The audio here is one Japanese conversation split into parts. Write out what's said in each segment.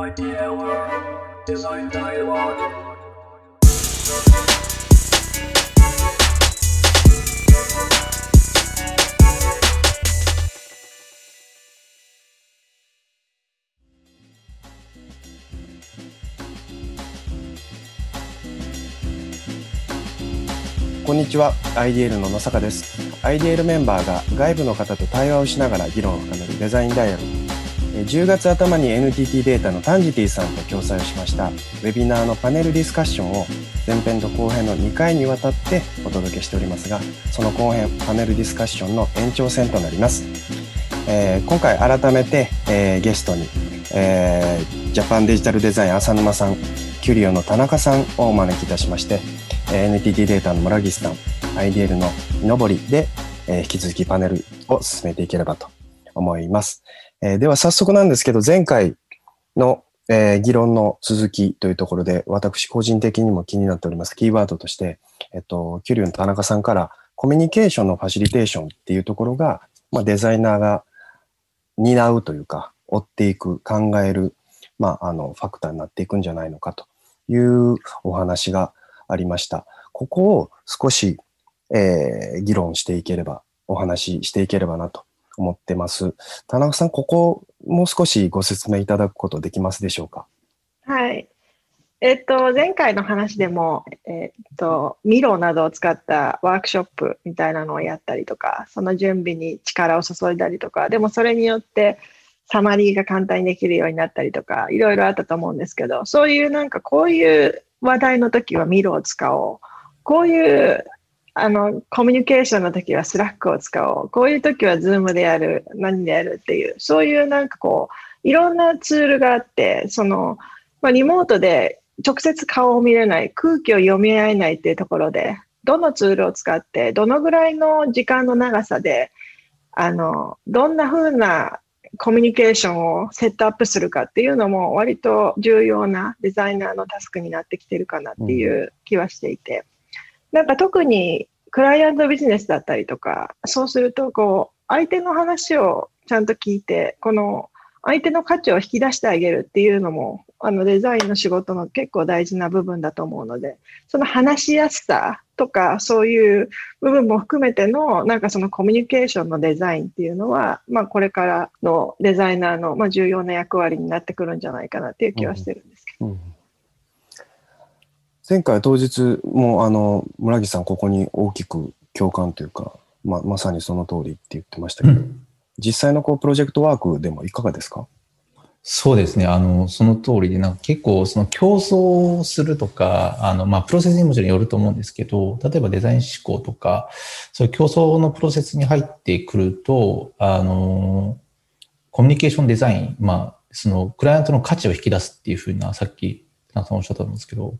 Idea World Design Dialogue こんにちは、IDL の野坂です。IDL メンバーが外部の方と対話をしながら議論を深めるデザインダイアログ。10月頭に NTT データのタンジティさんと共催をしましたウェビナーのパネルディスカッションを前編と後編の2回にわたってお届けしておりますが、その後編パネルディスカッションの延長戦となります。えー今回改めて、えーゲストに、えージャパンデジタルデザイン浅沼さん、キュリオの田中さんをお招きいたしまして、NTT データの村岸さん、IDL の井上りで、えー引き続きパネルを進めていければと思います。えーでは早速なんですけど、前回の、えー議論の続きというところで、私個人的にも気になっておりますキーワードとして、えっと、キュリオの田中さんからコミュニケーションのファシリテーションっていうところが、まあ、デザイナーが担うというか、追っていく、考える、まあ、あの、ファクターになっていくんじゃないのかというお話がありました。ここを少し、えー議論していければ、お話ししていければなと思ってます。田中さん、ここもう少しご説明いただくことできますでしょうか？はい。えっと、前回の話でも、えっと、ミロなどを使ったワークショップみたいなのをやったりとか、その準備に力を注いだりとか、でもそれによってサマリーが簡単にできるようになったりとか、いろいろあったと思うんですけど、そういうなんかこういう話題の時はミロを使おう。こういうあのコミュニケーションの時はスラックを使おう。こういう時はズームでやる、何でやるっていう、そういうなんかこう、いろんなツールがあって、その、まあ、リモートで直接顔を見れない、空気を読み合えないっていうところで、どのツールを使って、どのぐらいの時間の長さで、あの、どんな風なコミュニケーションをセットアップするかっていうのも割と重要なデザイナーのタスクになってきてるかなっていう気はしていて、なんか特にクライアントビジネスだったりとか、そうするとこう、相手の話をちゃんと聞いて、この相手の価値を引き出してあげるっていうのも、あのデザインの仕事の結構大事な部分だと思うので、その話しやすさとか、そういう部分も含めての、なんかそのコミュニケーションのデザインっていうのは、まあこれからのデザイナーのまあ重要な役割になってくるんじゃないかなっていう気はしてるんですけど。うん前回当日もあの村木さんここに大きく共感というか、ままさにその通りって言ってましたけど、実際のこうプロジェクトワークでもいかがですか？そうですね。あの、その通りで、なんか結構、その競争するとか、あの、まあ、プロセスにもちろんよると思うんですけど、例えばデザイン思考とか、そういう競争のプロセスに入ってくると、あの、コミュニケーションデザイン、まあ、その、クライアントの価値を引き出すっていうふうな、さっき、田中さんおっしゃったと思うんですけど、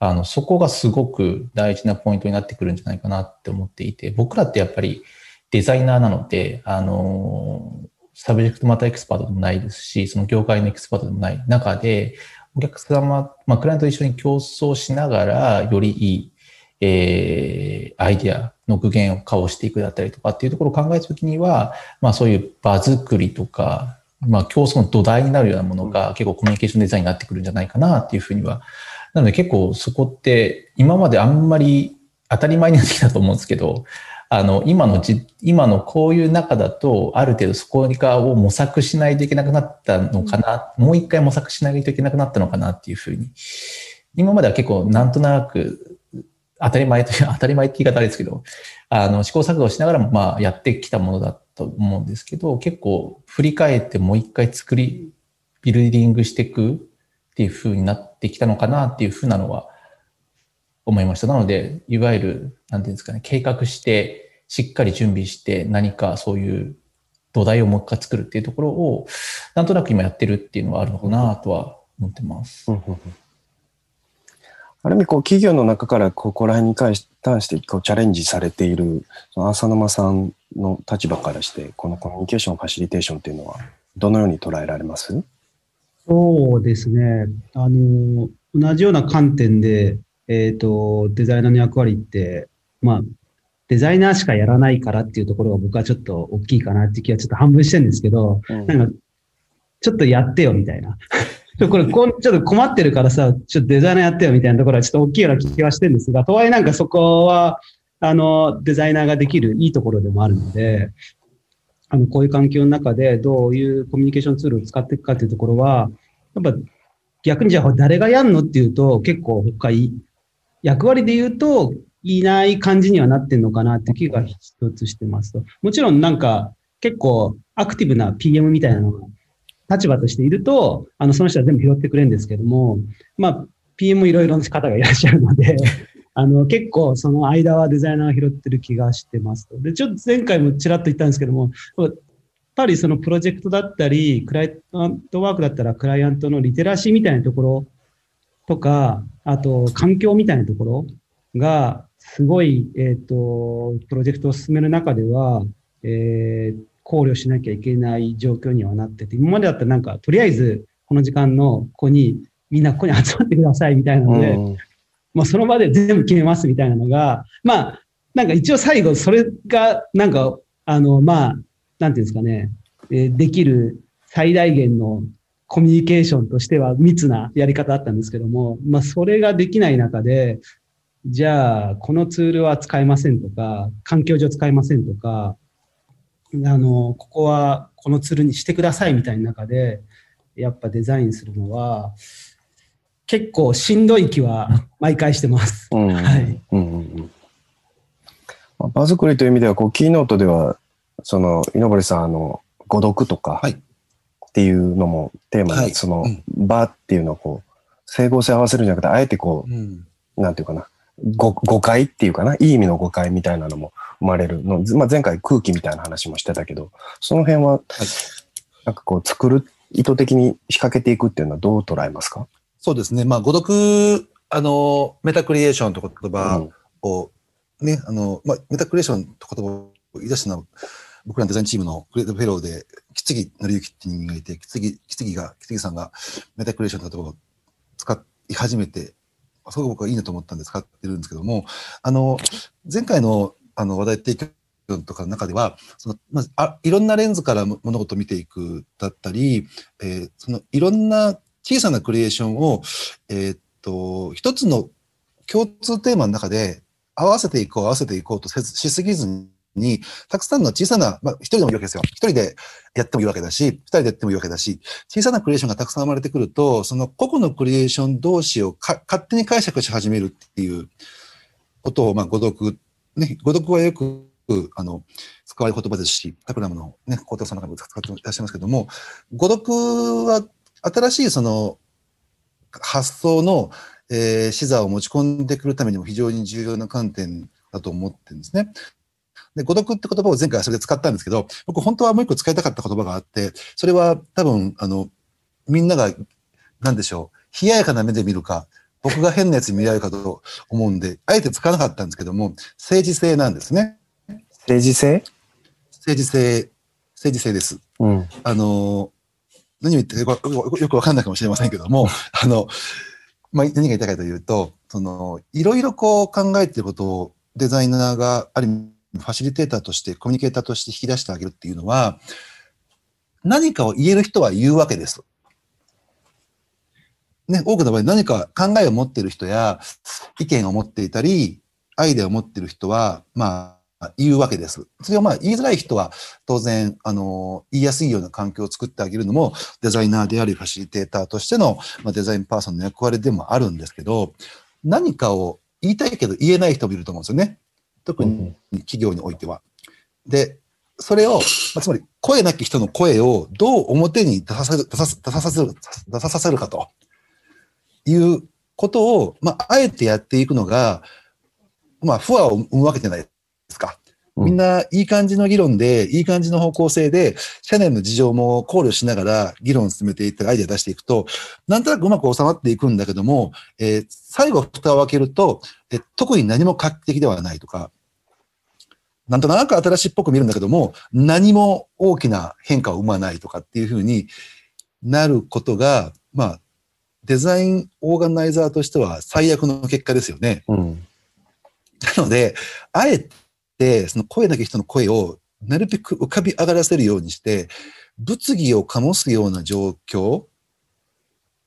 あの、そこがすごく大事なポイントになってくるんじゃないかなって思っていて、僕らってやっぱりデザイナーなので、あの、 subject matter expert でもないですし、その業界のエキスパートでもない中で、お客様、まあ、クライアントと一緒に共創しながら、よりいい、えー、アイディアの具現を化をしていくだったりとかっていうところを考えたときには、まあそういう場作りとか、まあ競争の土台になるようなものが結構コミュニケーションデザインになってくるんじゃないかなっていうふうには。なので結構そこって今まであんまり当たり前になってきたと思うんですけど、あの、今のじ、今のこういう中だと、ある程度そこを模索しないといけなくなったのかな、もう一回模索しないといけなくなったのかなっていうふうに。今までは結構なんとなく、当たり前という、当たり前って言い方あれですけど、あの、試行錯誤しながらも、まあ、やってきたものだと思うんですけど、結構振り返ってもう一回作り、ビルディングしていくっていうふうになってきたのかなっていうふうなのは思いました。なので、いわゆる、なんていうんですかね、計画して、しっかり準備して、何かそういう土台をもう一回作るっていうところを、なんとなく今やってるっていうのはあるのかなとは思ってます。ある意味こう企業の中からここら辺に関し関してこうチャレンジされている浅沼さんの立場からしてこのコミュニケーションファシリテーションっていうのはどのように捉えられます？そうですね。あの、同じような観点で、えっ、と、デザイナーの役割って、まあ、デザイナーしかやらないからっていうところが僕はちょっと大きいかなっていう気はちょっと半分してるんですけど、うんなんか、ちょっとやってよみたいな。これこん、ちょっと困ってるからさ、ちょっとデザイナーやってよみたいなところはちょっと大きいような気はしてるんですが、とはいえなんかそこは、あの、デザイナーができるいいところでもあるので、あの、こういう環境の中でどういうコミュニケーションツールを使っていくかっていうところは、やっぱ逆にじゃあ誰がやんのっていうと結構他い役割で言うといない感じにはなってんのかなって気が一つしてますと。もちろんなんか結構アクティブな PM みたいなのが立場としていると、あの、その人は全部拾ってくれるんですけども、まあ、PM いろいろな方がいらっしゃるので、あの、結構その間はデザイナーが拾ってる気がしてますと。で、ちょっと前回もちらっと言ったんですけども、やっぱりそのプロジェクトだったり、クライアントワークだったらクライアントのリテラシーみたいなところとか、あと環境みたいなところが、すごい、えっ、と、プロジェクトを進める中では、えー考慮しなきゃいけない状況にはなってて、今までだったらなんか、とりあえずこの時間のここに、みんなここに集まってくださいみたいなので、うんまあその場で全部決めますみたいなのが、まあ、なんか一応最後それが、なんか、あの、まあ、なんていうんですかね、えーできる最大限のコミュニケーションとしては密なやり方だったんですけども、まあそれができない中で、じゃあ、このツールは使えませんとか、環境上使えませんとか、あの、ここはこのツールにしてくださいみたいな中で、やっぱデザインするのは、結構しんどい気は毎回してます。うん。はい。うんうんうん。まあ場作りという意味では、こう、キーノートでは、その、井上さん、あの、誤読とかはい。っていうのもテーマで、はい。そのうん、場っていうのをこう、整合性合わせるんじゃなくて、あえてこうん。う、なんていうかな、誤誤解っていうかな、いい意味の誤解みたいなのも生まれるの。まあ、前回空気みたいな話もしてたけど、その辺は、なんかこう、作る、意図的に仕掛けていくっていうのはどう捉えますか？そうですね。まあ、誤読、あの、メタクリエーションという言葉を、ね、あの、まあ、メタクリエーションという言葉を言い出したのは、僕らのデザインチームのクリエイティブフェローで、木次紀之っていう人間がいて、木次、木次が、木次さんがメタクリエーションという言葉を使い始めて、すごく僕はいいなと思ったんで使ってるんですけども、あの、前回のあの話題提供とかの中では、そのまずあいろんなレンズからも物事を見ていくだったり、えーそのいろんな小さなクリエーションを、えーっと、一つの共通テーマの中で合わせていこう、合わせていこうとせずしすぎずに、たくさんの小さな、まあ、一人でもいいわけですよ。一人でやってもいいわけだし、二人でやってもいいわけだし、小さなクリエーションがたくさん生まれてくると、その個々のクリエーション同士をか勝手に解釈し始めるっていうことを、まあ、誤読、ね、誤読はよく、あの、使われる言葉ですし、タクラムのね、高田さんの中でも使っていらっしゃいますけども、誤読は新しいその発想の、えー視座を持ち込んでくるためにも非常に重要な観点だと思ってるんですね。で、誤読って言葉を前回はそれで使ったんですけど、僕本当はもう一個使いたかった言葉があって、それは多分、あの、みんなが、なんでしょう、冷ややかな目で見るか、僕が変なやつに見られるかと思うんで、あえて使わなかったんですけども、政治性なんですね。政治性？政治性、政治性です。うん。あの、何を言ってるかよくわかんないかもしれませんけども、あの、まあ、何が言いたいかというと、その、いろいろこう考えてることをデザイナーがある意味ファシリテーターとして、コミュニケーターとして引き出してあげるっていうのは、何かを言える人は言うわけです。ね、多くの場合何か考えを持っている人や意見を持っていたり、アイデアを持っている人は、まあ、言うわけです。それをまあ言いづらい人は当然、あの、言いやすいような環境を作ってあげるのもデザイナーでありファシリテーターとしての、まあ、デザインパーソンの役割でもあるんですけど、何かを言いたいけど言えない人もいると思うんですよね。特に企業においては。で、それを、まあ、つまり声なき人の声をどう表に出させる、出させる、出させるかということを、まあ、あえてやっていくのが、まあ、不和を生むわけじゃない。みんないい感じの議論で、いい感じの方向性で、社内の事情も考慮しながら議論を進めていってアイデア出していくと、なんとなくうまく収まっていくんだけども、えー最後蓋を開けると、え特に何も画期的ではないとか、なんとなく新しいっぽく見えるんだけども、何も大きな変化を生まないとかっていうふうになることが、まあ、デザインオーガナイザーとしては最悪の結果ですよね。うん。なので、あえて、その声なき人の声をなるべく浮かび上がらせるようにして、物議を醸すような状況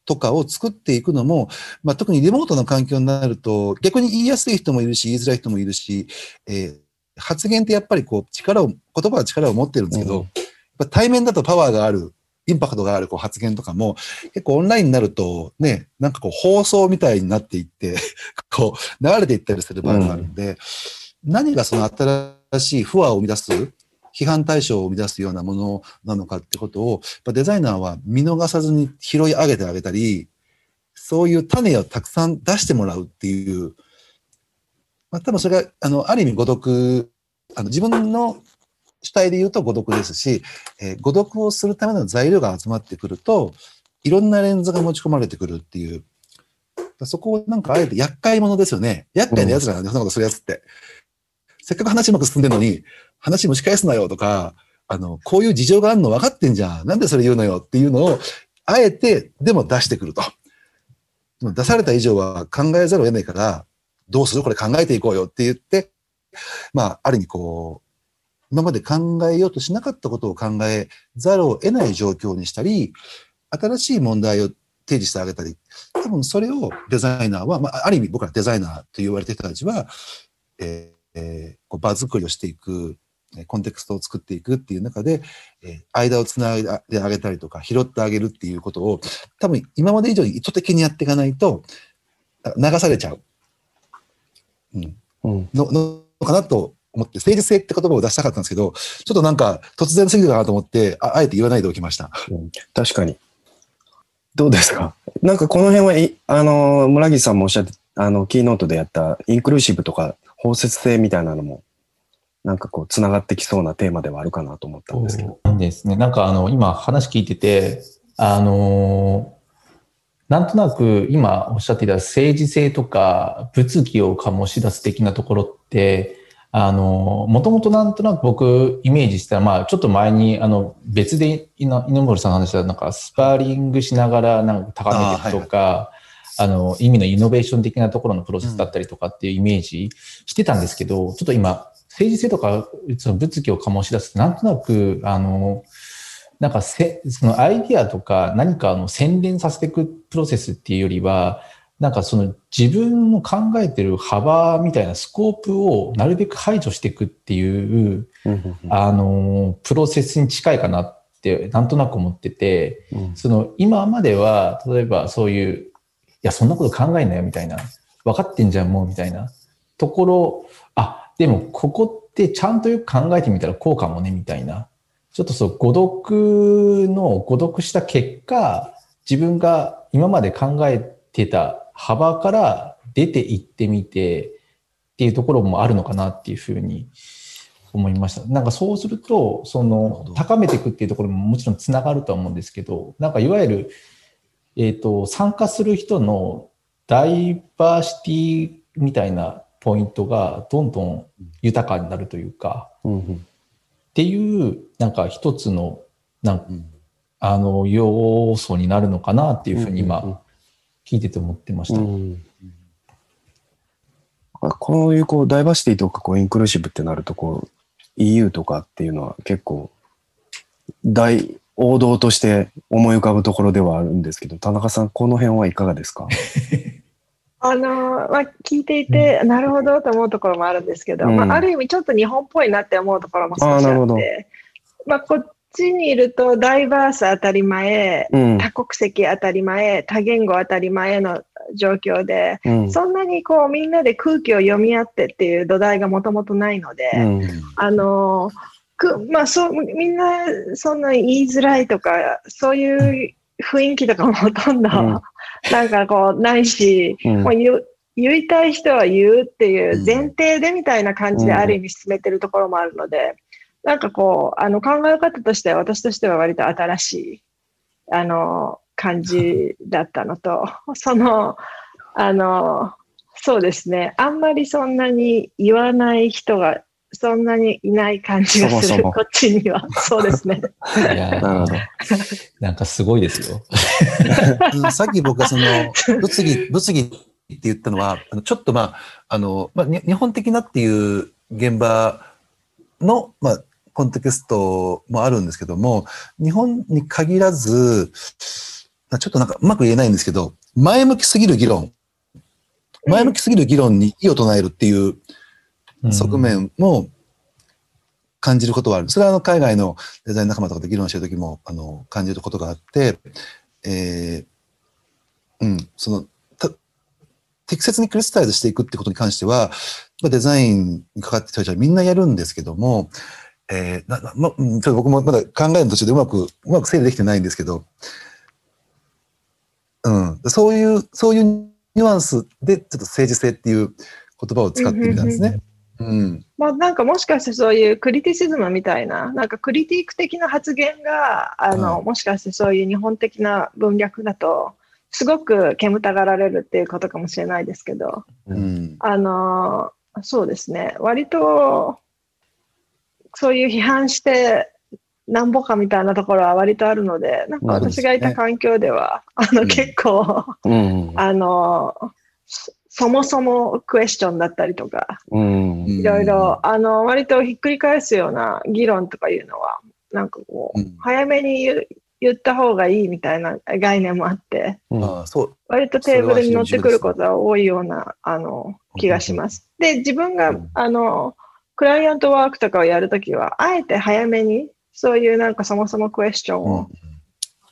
とかを作っていくのも、まあ、特にリモートの環境になると、逆に言いやすい人もいるし、言いづらい人もいるし、えー発言ってやっぱりこう力を、言葉は力を持ってるんですけど、うん。やっぱ対面だとパワーがある、インパクトがあるこう発言とかも、結構オンラインになるとね、なんかこう放送みたいになっていって、こう流れていったりする場合があるんで、何がその新しい不和を生み出す、批判対象を生み出すようなものなのかってことを、やっぱデザイナーは見逃さずに拾い上げてあげたり、そういう種をたくさん出してもらうっていう、まあ、多分それが、あの、ある意味誤読、あの、自分の主体で言うと誤読ですし、えー誤読をするための材料が集まってくると、いろんなレンズが持ち込まれてくるっていう、そこをなんかあえて厄介者ですよね。厄介な奴らなんで、そんなことする奴って。せっかく話うまく進んでるのに、話蒸し返すなよとか、あの、こういう事情があるの分かってんじゃん。なんでそれ言うのよっていうのを、あえて、でも出してくると。出された以上は考えざるを得ないから、どうするこれ考えていこうよって言って、まあ、ある意味こう、今まで考えようとしなかったことを考えざるを得ない状況にしたり、新しい問題を提示してあげたり、多分それをデザイナーは、まあ、ある意味僕らデザイナーと言われてる人たちは、えーえーこう場作りをしていく、えーコンテクストを作っていくっていう中で、えー間をつないであげたりとか、拾ってあげるっていうことを、多分今まで以上に意図的にやっていかないと、あ流されちゃう。うん。うん。の、のかなと思って、政治性って言葉を出したかったんですけど、ちょっとなんか突然すぎるかなと思って、ああえて言わないでおきました。確かに。どうですか？なんかこの辺はい、あの、村木さんもおっしゃって、あの、キーノートでやったインクルーシブとか包摂性みたいなのも、なんかこう、つながってきそうなテーマではあるかなと思ったんですけど。そうですね。なんかあの、今話聞いてて、あのーなんとなく今おっしゃっていた政治性とか物議を醸し出す的なところって、あのー、もともとなんとなく僕イメージしたら、まあちょっと前にあの別で井の井森さんの話したなんかスパーリングしながらなんか高めていくとか、あの、意味のイノベーション的なところのプロセスだったりとかっていうイメージしてたんですけど、ちょっと今、政治性とか、その物議を醸し出すと、なんとなく、あの、なんかせ、そのアイディアとか何かあの洗練させていくプロセスっていうよりは、なんかその自分の考えてる幅みたいなスコープをなるべく排除していくっていう、うんあの、プロセスに近いかなってなんとなく思ってて、うん。その今までは、例えばそういう、いや、そんなこと考えんなよみたいな、分かってんじゃんもうみたいなところ、あ、でもここってちゃんとよく考えてみたらこうかもねみたいな。ちょっとそう、誤読の、誤読した結果、自分が今まで考えてた幅から出ていってみてっていうところもあるのかなっていうふうに思いました。なんかそうすると、そのど高めていくっていうところももちろんつながるとは思うんですけど、なんかいわゆる、えっ、と、参加する人のダイバーシティみたいなポイントがどんどん豊かになるというか、うんうん。っていう、なんか一つの、なんうん。あの、要素になるのかなっていうふうにうんうん今、聞いてて思ってました。うんこういうこうダイバーシティとかこうインクルーシブってなるとこう EU とかっていうのは結構大王道として思い浮かぶところではあるんですけど田中さんこの辺はいかがですか？あのまあ、聞いていて、なるほどと思うところもあるんですけど、うん。まあ、ある意味ちょっと日本っぽいなって思うところも少しあって、まあ、こっちにいるとダイバース当たり前、うん。多国籍当たり前、多言語当たり前の状況で、うん。そんなにこうみんなで空気を読み合ってっていう土台がもともとないので、うん。あのくまあ、そうみんなそんな言いづらいとかそういう雰囲気とかもほとんど、ん。なんかこうないし、うん。もう言う言いたい人は言うっていう前提でみたいな感じでうんある意味進めてるところもあるので、なんかこうあの考え方としては私としては割と新しいあの感じだったのとそのあのそうですね。あんまりそんなに言わない人がそんなにいない感じがする。そもそも。こっちには。そうですね。いやなるほど。なんかすごいですよ。うんさっき僕がその、物議、物議って言ったのは、あのちょっとまあ、あの、まあ、に日本的なっていう現場の、まあ、コンテクストもあるんですけども、日本に限らず、ちょっとなんかうまく言えないんですけど、前向きすぎる議論、前向きすぎる議論に異を唱えるっていう側面も感じることはある。それはあの海外のデザイン仲間とかで議論してる時もあの感じることがあって、えーうん、その適切にクリスタイズしていくってことに関しては、デザインにかかってる人たちはみんなやるんですけども、えーなまちょっと僕もまだ考える途中でうまく、うまく整理できてないんですけど、うん、そういう、そういうニュアンスで、ちょっと政治性っていう言葉を使ってみたんですね。うん。まあ、なんかもしかしてそういうクリティシズムみたいな、なんかクリティック的な発言が、あの、うんもしかしてそういう日本的な文脈だと、すごく煙たがられるっていうことかもしれないですけど、うん。あの、そうですね、割と、そういう批判して、なんぼかみたいなところは割とあるので、なんか私がいた環境では、あの、うん結構、うん。あの、そそもそもクエスチョンだったりとか、うん。いろいろ、あの、割とひっくり返すような議論とかいうのは、なんかこう、うん早めに言う言った方がいいみたいな概念もあって、うんああ、そう。割とテーブルに乗ってくることが多いような、あの、気がします。で、自分がうん、あの、クライアントワークとかをやるときは、あえて早めに、そういうなんかそもそもクエスチョンを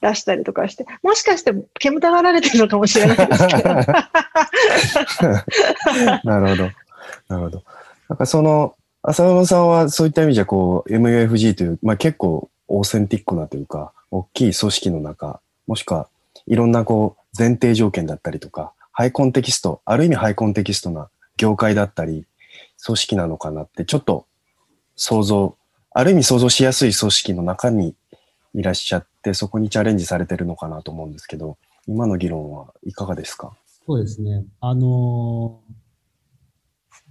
出したりとかして、もしかして煙たがられてるのかもしれないですけど。なるほど。なるほど。なんかその、浅野さんはそういった意味じゃこう MUFG という、まあ結構オーセンティックなというか、大きい組織の中、もしくはいろんなこう前提条件だったりとか、ハイコンテキスト、ある意味ハイコンテキストな業界だったり、組織なのかなってちょっと想像、ある意味想像しやすい組織の中にいらっしゃって、そこにチャレンジされてるのかなと思うんですけど、今の議論はいかがですか？そうですね。あのー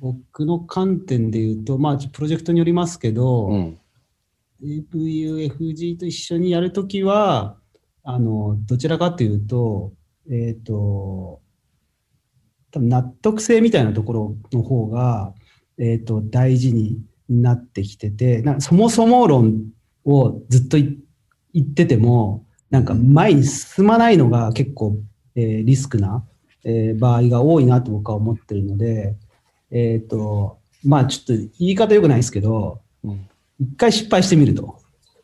僕の観点で言うと、まあ、プロジェクトによりますけど、うん。AVUFG と一緒にやるときは、あの、どちらかというと、えっ、と、多分納得性みたいなところの方が、えっ、と、大事になってきてて、そもそも論をずっとい言ってても、なんか前に進まないのが結構、えーリスクな、えー場合が多いなと僕は思ってるので、えっ、と、まあちょっと言い方良くないですけど、うん一回失敗してみると。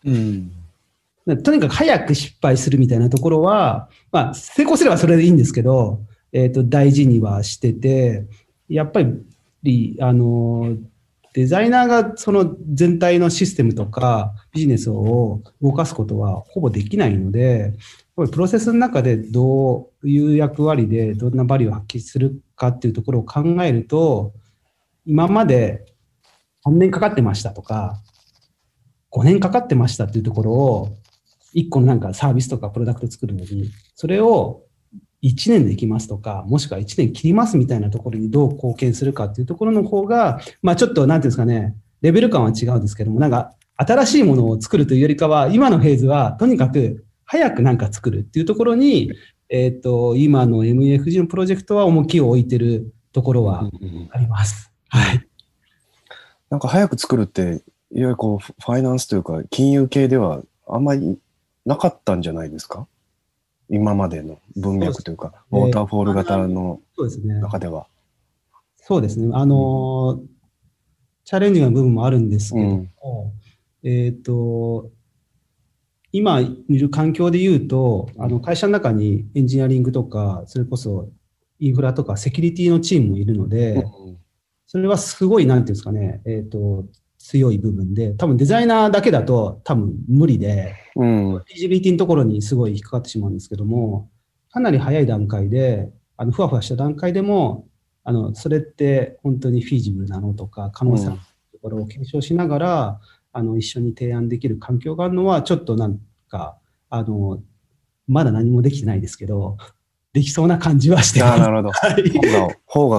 うん。なとにかく早く失敗するみたいなところは、まあ、成功すればそれでいいんですけど、えっ、と、大事にはしてて、やっぱり、あの、デザイナーがその全体のシステムとかビジネスを動かすことはほぼできないので、プロセスの中でどういう役割でどんなバリューを発揮するかっていうところを考えると、今まで3年かかってましたとか、5年かかってましたっていうところを、1個のなんかサービスとかプロダクト作るのに、それを1年できますとか、もしくは1年切りますみたいなところにどう貢献するかっていうところの方が、まあちょっとなんていうんですかね、レベル感は違うんですけども、なんか新しいものを作るというよりかは、今のフェーズはとにかく早くなんか作るっていうところに、えっ、と、今の MUFG のプロジェクトは重きを置いてるところはあります。はい。なんか早く作るって、いわゆるこう、ファイナンスというか、金融系ではあんまりなかったんじゃないですか？今までの文脈というか、ウォーターフォール型の。中では。そうですね。あのーチャレンジングな部分もあるんですけども、えっ、と、今いる環境で言うと、あの会社の中にエンジニアリングとか、それこそインフラとかセキュリティのチームもいるので、それはすごい、なんていうんですかね、えっ、と、強い部分で、多分デザイナーだけだと多分無理で、うん。うん。PGBT のところにすごい引っかかってしまうんですけども、かなり早い段階で、あの、ふわふわした段階でも、あの、それって本当にフィージブルなのとか、可能性のところを検証しながら、あの、一緒に提案できる環境があるのは、ちょっとなんか、あの、まだ何もできてないですけど、できそうな感じはしてます。なるほど。はい。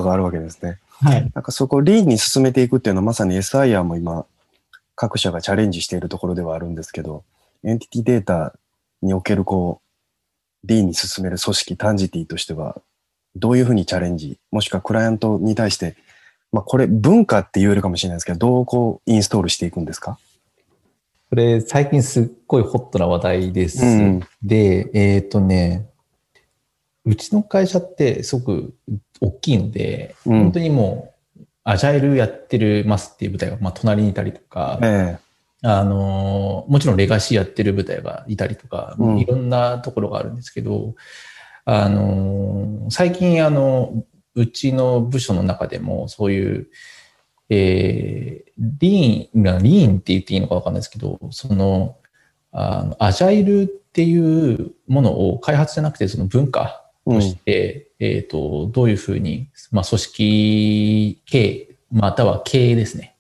があるわけですね。はい。なんかそこをリーンに進めていくっていうのはまさに SIR も今、各社がチャレンジしているところではあるんですけど、エンティティデータにおけるこう、リーンに進める組織、タンジティとしては、どういうふうにチャレンジ、もしくはクライアントに対して、まあこれ文化って言えるかもしれないですけど、どうこうインストールしていくんですか？これ最近すっごいホットな話題です。うんで、えっ、とね、うちの会社ってすごく大きいので、うん。本当にもう、アジャイルやってるますっていう部隊が、まあ、隣にいたりとか、えあの、もちろんレガシーやってる部隊がいたりとか、うん。いろんなところがあるんですけど、あの、最近、あの、うちの部署の中でも、そういう、えー、リーン、なリーンって言っていいのかわかんないですけど、その、あのアジャイルっていうものを開発じゃなくて、その文化えとして、えっ、と、どういうふうに、まあ、組織経または経営ですね。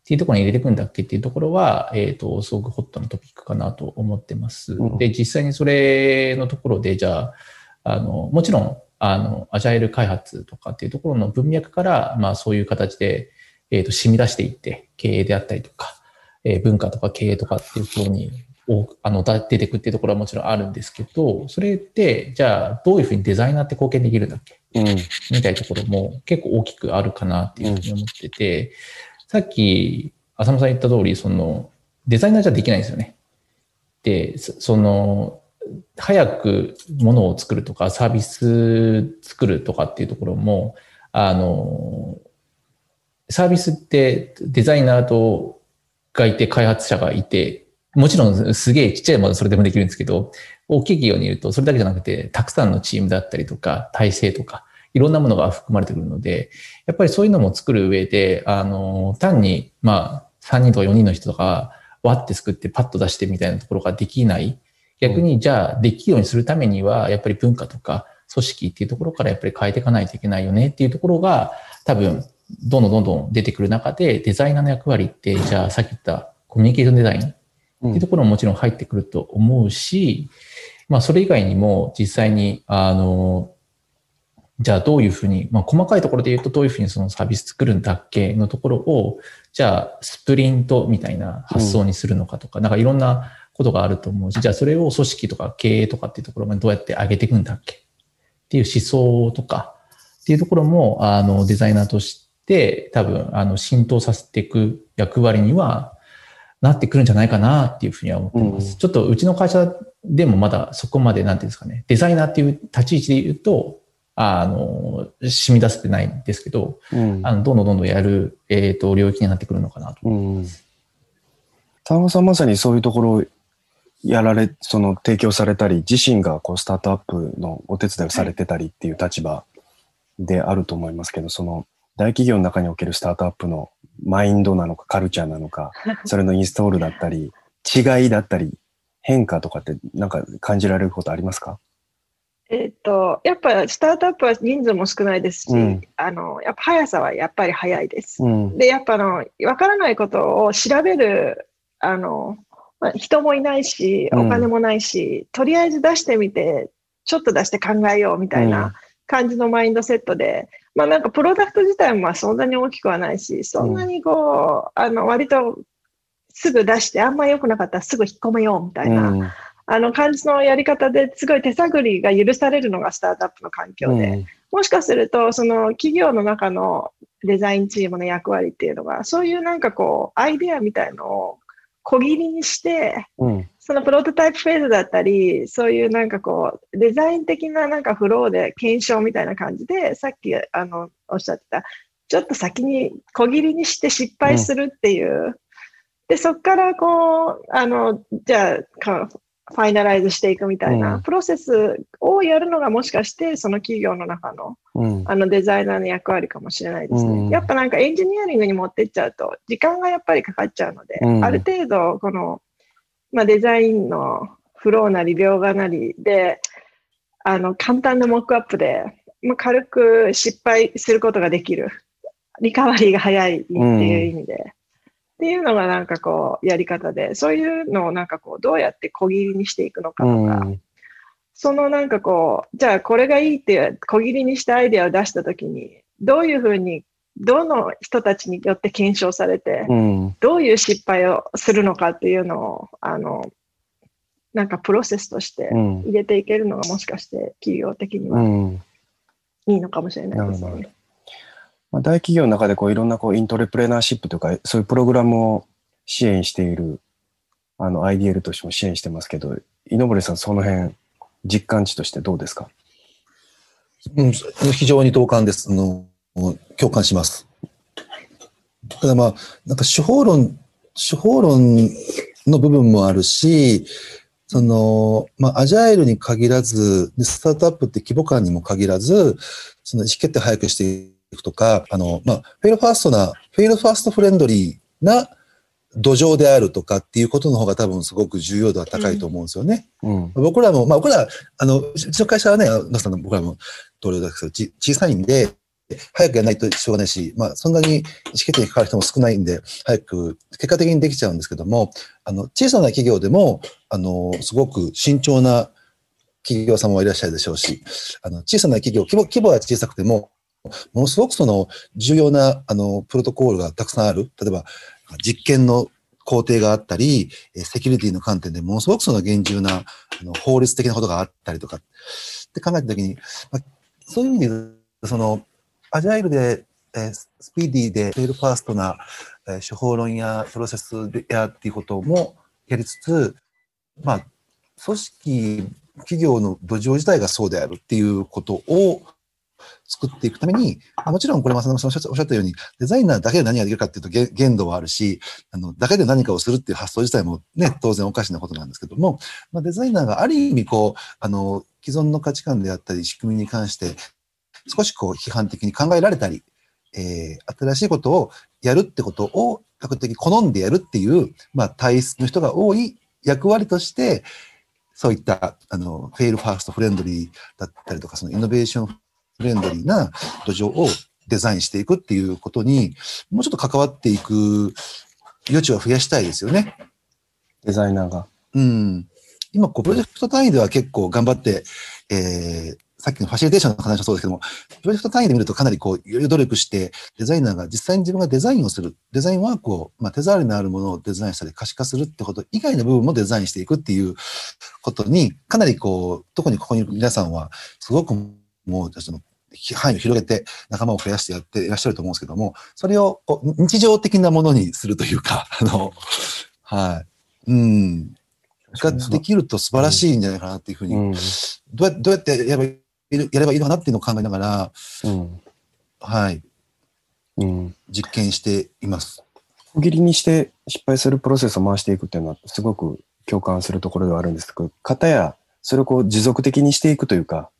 っていうところに入れていくんだっけっていうところは、えっ、と、すごくホットなトピックかなと思ってます。うんで、実際にそれのところで、じゃあ、あの、もちろん、あの、アジャイル開発とかっていうところの文脈から、まあ、そういう形で、えっ、と、染み出していって、経営であったりとか、えー文化とか経営とかっていうところに、おあの、だ出てくっていうところはもちろんあるんですけど、それって、じゃあ、どういうふうにデザイナーって貢献できるんだっけ？うん。みたいなところも結構大きくあるかなっていうふうに思ってて、さっき浅野さん言った通り、そのデザイナーじゃできないんですよね。で、そその、早くものを作るとかサービス作るとかっていうところも、あの、サービスってデザイナーとがいて開発者がいて、もちろんすげえちっちゃいものはそれでもできるんですけど、大きい企業にいるとそれだけじゃなくて、たくさんのチームだったりとか、体制とか、いろんなものが含まれてくるので、やっぱりそういうのも作る上で、あの、単に、まあ、3人とか4人の人とか、わって作ってパッと出してみたいなところができない。逆に、じゃあ、できるようにするためには、やっぱり文化とか組織っていうところからやっぱり変えていかないといけないよねっていうところが、多分、どんどんどんどん出てくる中で、デザイナーの役割って、じゃあ、さっき言ったコミュニケーションデザインっていうところももちろん入ってくると思うし、まあ、それ以外にも実際に、あの、じゃあどういうふうに、まあ、細かいところで言うとどういうふうにそのサービス作るんだっけのところを、じゃあスプリントみたいな発想にするのかとか、なんかいろんなことがあると思うし、じゃあそれを組織とか経営とかっていうところまでどうやって上げていくんだっけ？っていう思想とかっていうところも、あの、デザイナーとして多分、あの、浸透させていく役割にはなってくるんじゃないかなっていうふうには思ってます。うんちょっとうちの会社でもまだそこまで、なんていうんですかね、デザイナーっていう立ち位置で言うと、あの、染み出せてないんですけど、うん。あの、どんどんどんどんやる、えっ、と、領域になってくるのかなと。うん。田中さんまさにそういうところをやられ、その提供されたり、自身がこうスタートアップのお手伝いをされてたりっていう立場であると思いますけど、その大企業の中におけるスタートアップのマインドなのかカルチャーなのか、それのインストールだったり、違いだったり、変化とかってなんか感じられることありますか？えっと、やっぱスタートアップは人数も少ないですし、うんあの、やっぱ速さはやっぱり速いです。うん。で、やっぱあの、わからないことを調べる、あの、まあ、人もいないし、うんお金もないし、とりあえず出してみて、ちょっと出して考えようみたいな感じのマインドセットで、まあなんかプロダクト自体もまあそんなに大きくはないし、そんなにこう、あの、割とすぐ出して、あんま良くなかったらすぐ引っ込めようみたいな、うんあの感じのやり方ですごい手探りが許されるのがスタートアップの環境で、もしかすると、その企業の中のデザインチームの役割っていうのが、そういうなんかこう、アイデアみたいのを小切りにして、うん。そのプロトタイプフェーズだったり、そういうなんかこう、デザイン的ななんかフローで検証みたいな感じで、さっきあのおっしゃってた、ちょっと先に小切りにして失敗するっていう。で、そこからこう、あの、じゃあ、かファイナライズしていくみたいな、うんプロセスをやるのがもしかして、その企業の中のうん。あのデザイナーの役割かもしれないですね。うんやっぱなんかエンジニアリングに持ってっちゃうと、時間がやっぱりかかっちゃうので、うんある程度、この、まあ、デザインのフローなり描画なりで、あの、簡単なモックアップで、まあ、軽く失敗することができる。リカバリーが早いっていう意味で。っていうのがなんかこう、やり方で、そういうのをなんかこう、どうやって小切りにしていくのかとか、うんそのなんかこう、じゃあこれがいいっていう小切りにしたアイデアを出したときに、どういうふうに、どの人たちによって検証されて、うん。どういう失敗をするのかっていうのを、あの、なんかプロセスとしてうん。入れていけるのがもしかして企業的にうはん。いいのかもしれないですなるほね。まあ、大企業の中でこういろんなこうイントレプレナーシップとかそういうプログラムを支援しているあの IDL としても支援してますけど、井上さんその辺実感値としてどうですか？うん、非常に同感です。あの、共感します。ただまあ、なんか手法論、手法論の部分もあるし、その、まあ、アジャイルに限らず、でスタートアップって規模感にも限らず、その意思決定早くしていくとか、あの、まあ、 fail fast な、 fail fast friendly な土壌であるとかっていうことの方が多分すごく重要度は高いと思うんですよね。うん。僕らも、まあ僕ら、あの、うちの会社はね、あの野さんの僕らも同僚だけど、ち小さいんで、早くやらないとしょうがないし、まあそんなに意思決定に関わる人も少ないんで、早く結果的にできちゃうんですけども、あの、小さな企業でも、あの、すごく慎重な企業様もいらっしゃるでしょうし、あの、小さな企業、規模、規模は小さくても、ものすごくその重要な、あの、プロトコールがたくさんある。例えば、実験の工程があったり、セキュリティの観点でものすごくその厳重なあの法律的なことがあったりとかって考えたときに、まあ、そういう意味で、その、アジャイルで、えスピーディーで、フェイルファーストな、えー手法論やプロセスでやっていうこともやりつつ、まあ、組織、企業の土壌自体がそうであるっていうことを作っていくために、あもちろんこれ、正野さんおっしゃったように、デザイナーだけで何ができるかっていうと限度はあるし、あの、だけで何かをするっていう発想自体もね、当然おかしなことなんですけども、まあ、デザイナーがある意味こう、あの、既存の価値観であったり、仕組みに関して、少しこう、批判的に考えられたり、えー新しいことをやるってことを、比較的好んでやるっていう、まあ、体質の人が多い役割として、そういった、あの、 fail fast friendly だったりとか、その innovation friendly な土壌をデザインしていくっていうことに、もうちょっと関わっていく余地は増やしたいですよね。デザイナーが。うん。今、こう、プロジェクト単位では結構頑張って、えー、さっきのファシリテーションの話もそうですけども、プロジェクト単位で見るとかなりこう、いろいろ努力して、デザイナーが実際に自分がデザインをする、デザインワークを、まあ、手触りのあるものをデザインしたり可視化するってこと以外の部分もデザインしていくっていうことに、かなりこう、特にここにいる皆さんは、すごくもう、その、範囲を広げて仲間を増やしてやっていらっしゃると思うんですけども、それをこう日常的なものにするというか、あの、はい。うん。ができると素晴らしいんじゃないかなっていうふうに、うん。どうやどうやってやればいいやればいいのかなっていうのを考えながら、うん。はい、うん。実験しています。区切りにして失敗するプロセスを回していくっていうのはすごく共感するところではあるんですけど、かたやそれをこう持続的にしていくというか、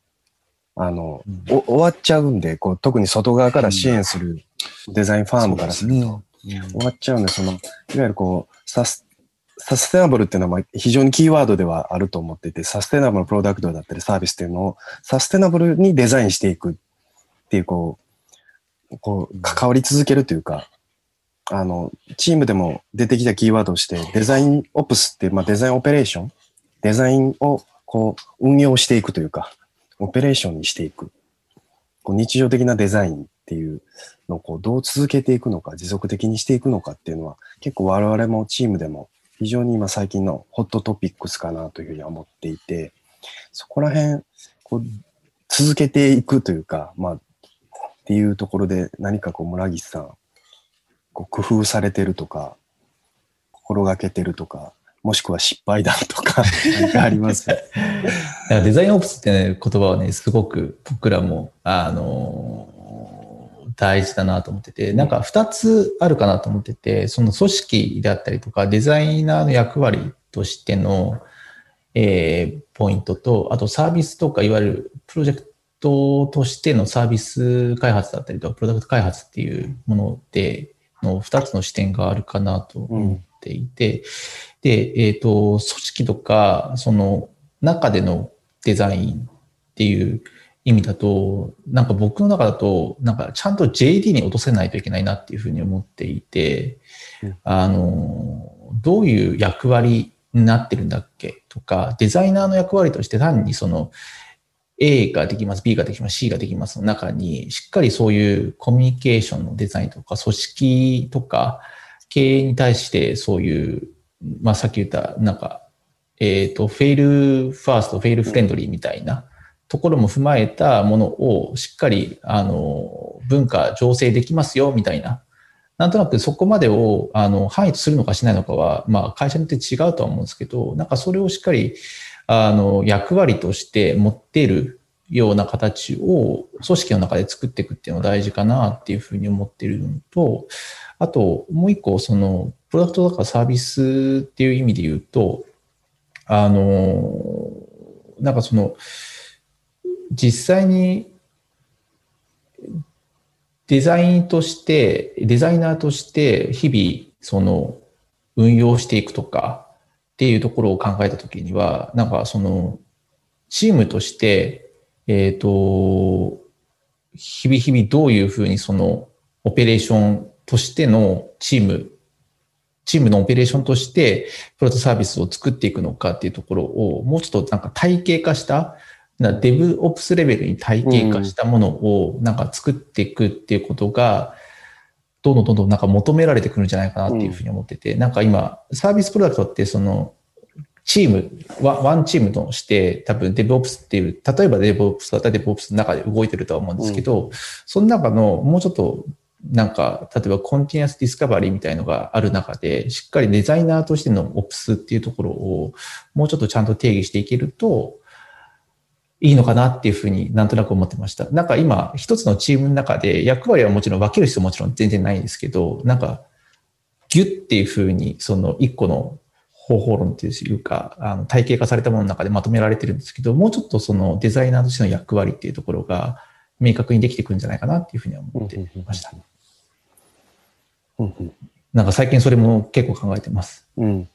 あの、うんお終わっちゃうんで、こう特に外側から支援するデザインファームからすると、そうですね。終わっちゃうんで、その、いわゆるこう、サス、サステナブルっていうのは非常にキーワードではあると思っていて、サステナブルプロダクトだったりサービスっていうのをサステナブルにデザインしていくっていう、こう、こう、関わり続けるというか、あの、チームでも出てきたキーワードとして、デザインオプスっていう、まあデザインオペレーション、デザインをこう、運用していくというか、オペレーションにしていく。こう日常的なデザインっていうのをこうどう続けていくのか、持続的にしていくのかっていうのは、結構我々もチームでも非常に今最近のホットトピックスかなというふうには思っていて、そこら辺、こう、続けていくというか、まあ、っていうところで何かこう村岸さん、こう工夫されてるとか、心がけてるとか、もしくは失敗談とか、何かあります？デザインオプスって、ね、言葉はね、すごく僕らも、あのー大事だなと思ってて、なんか二つあるかなと思ってて、その組織であったりとか、デザイナーの役割としての、えーポイントと、あとサービスとか、いわゆるプロジェクトとしてのサービス開発だったりとか、プロダクト開発っていうもので、の二つの視点があるかなと思っていて、で、えっ、と、組織とか、その中でのデザインっていう意味だと、なんか僕の中だと、なんかちゃんと JD に落とせないといけないなっていうふうに思っていて、うん。あの、どういう役割になってるんだっけ？とか、デザイナーの役割として単にその A ができます、B ができます、C ができますの中に、しっかりそういうコミュニケーションのデザインとか、組織とか、経営に対してそういう、まあさっき言った、なんか、えっ、と、 fail fast、 fail friendly みたいなところも踏まえたものをしっかり、あの、文化醸成できますよ、みたいな。なんとなくそこまでを、あの、範囲とするのかしないのかは、まあ会社によって違うとは思うんですけど、なんかそれをしっかり、あの、役割として持っているような形を組織の中で作っていくっていうのが大事かなっていうふうに思っているのと、あともう一個、その、プロダクトとかサービスっていう意味で言うと、あの、なんかその、実際にデザインとして、デザイナーとして日々、その、運用していくとかっていうところを考えたときには、なんかその、チームとして、えっ、と、日々日々どういうふうにその、オペレーションとしてのチーム、チームのオペレーションとして、プロトサービスを作っていくのかっていうところを、もうちょっとなんか体系化した、なデブオプスレベルに体系化したものをなんか作っていくっていうことが、どんどんどんどんなんか求められてくるんじゃないかなっていうふうに思ってて、なんか今、サービスプロダクトってその、チーム、ワンチームとして多分 DevOps っていう、例えば DevOps だったら DevOps の中で動いてるとは思うんですけど、その中のもうちょっとなんか、例えば continuous discovery みたいのがある中で、しっかりデザイナーとしての Ops っていうところをもうちょっとちゃんと定義していけると、いいのかなっていうふうになんとなく思ってました。なんか今、一つのチームの中で役割はもちろん分ける必要もちろん全然ないんですけど、なんか、ギュッっていうふうに、その一個の方法論っていうか、あの体系化されたものの中でまとめられてるんですけど、もうちょっとそのデザイナーとしての役割っていうところが明確にできてくるんじゃないかなっていうふうには思ってました。うんうんなんか最近それも結構考えてます。うん。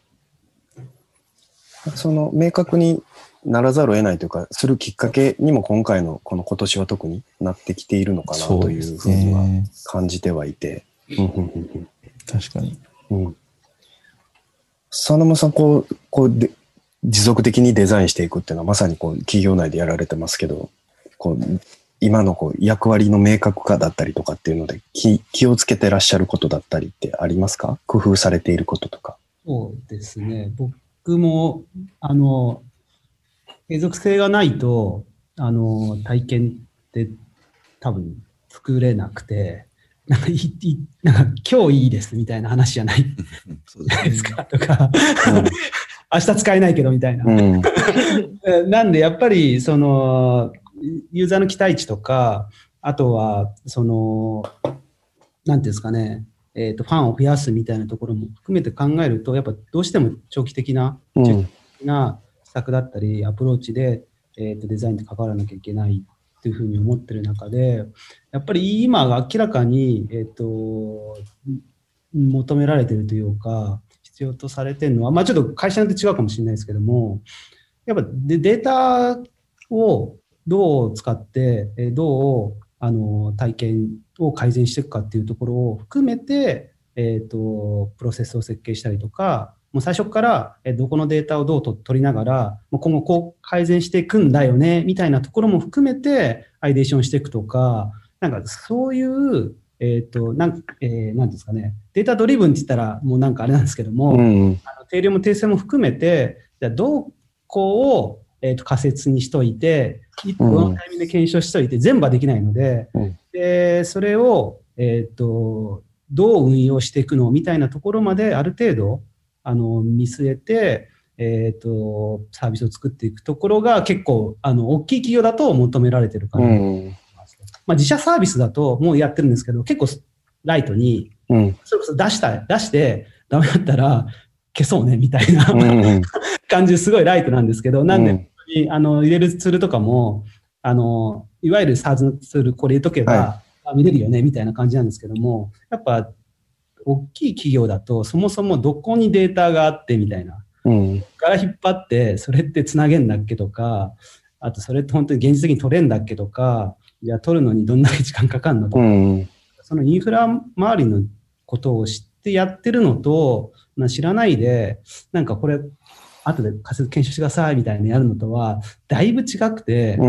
その明確にならざるを得ないというか、するきっかけにも今回のこの今年は特になってきているのかなというふうには感じてはいて。確かに。うんうん佐野間さん、こう、こうで、持続的にデザインしていくっていうのはまさにこう企業内でやられてますけど、こう、今のこう役割の明確化だったりとかっていうので気気をつけてらっしゃることだったりってありますか？工夫されていることとか。そうですね。僕も、あの、継続性がないと、あの、体験って多分作れなくて、なんかいい、なんか今日いいですみたいな話じゃないそうじゃないですね。か？とか、明日使えないけどみたいな。うん。え なんで、やっぱり、その、ユーザーの期待値とか、あとは、その、なんていうんですかね、えっ、と、ファンを増やすみたいなところも含めて考えると、やっぱどうしても長期的な、うん。な施策だったり、アプローチで、えー、とデザインって関わらなきゃいけないっていうふうに思ってる中で、やっぱり今が明らかに、えっ、と、求められてるというか、必要とされてるのは、まあちょっと会社によって違うかもしれないですけども、やっぱデデータをどう使って、えどうあの体験を改善していくかっていうところを含めて、えっ、と、プロセスを設計したりとか、もう最初から、えーどこのデータをどうと取りながら、もう今後こう改善していくんだよね、みたいなところも含めて、アイデーションしていくとか、なんかそういう、えっ、と、なん、えーなんですかね、データドリブンって言ったらもうなんかあれなんですけども、うん。あの定量も訂正も含めて、じゃあどこを、えー、と仮説にしといて、いどうんのタイミングで検証しといて、全部はできないので、うんでそれを、えー、とどう運用していくのみたいなところまである程度あの見据えて、えー、とサービスを作っていくところが結構あの大きい企業だと求められてるかうな、ん。まあ、自社サービスだともうやってるんですけど、結構ライトに、うん。それこそ出した、出して、ダメだったら消そうね、みたいな、うん。感じですごいライトなんですけど、なんで、うんあの入れるツールとかも、あのいわゆる SARS のツール、これ入れとけば、はあ見れるよねみたいな感じなんですけども、やっぱ大きい企業だと、そもそもどこにデータがあってみたいな、うん。から引っ張って、それってつなげんだっけとか、あとそれって本当に現実的に取れんだっけとか、じゃあ取るのにどんだけ時間かかるのとか、うん。そのインフラ周りのことを知ってやってるのと、まあ、知らないで、なんかこれ、後で仮説検証してくださいみたいなやるのとは、だいぶ違くて、う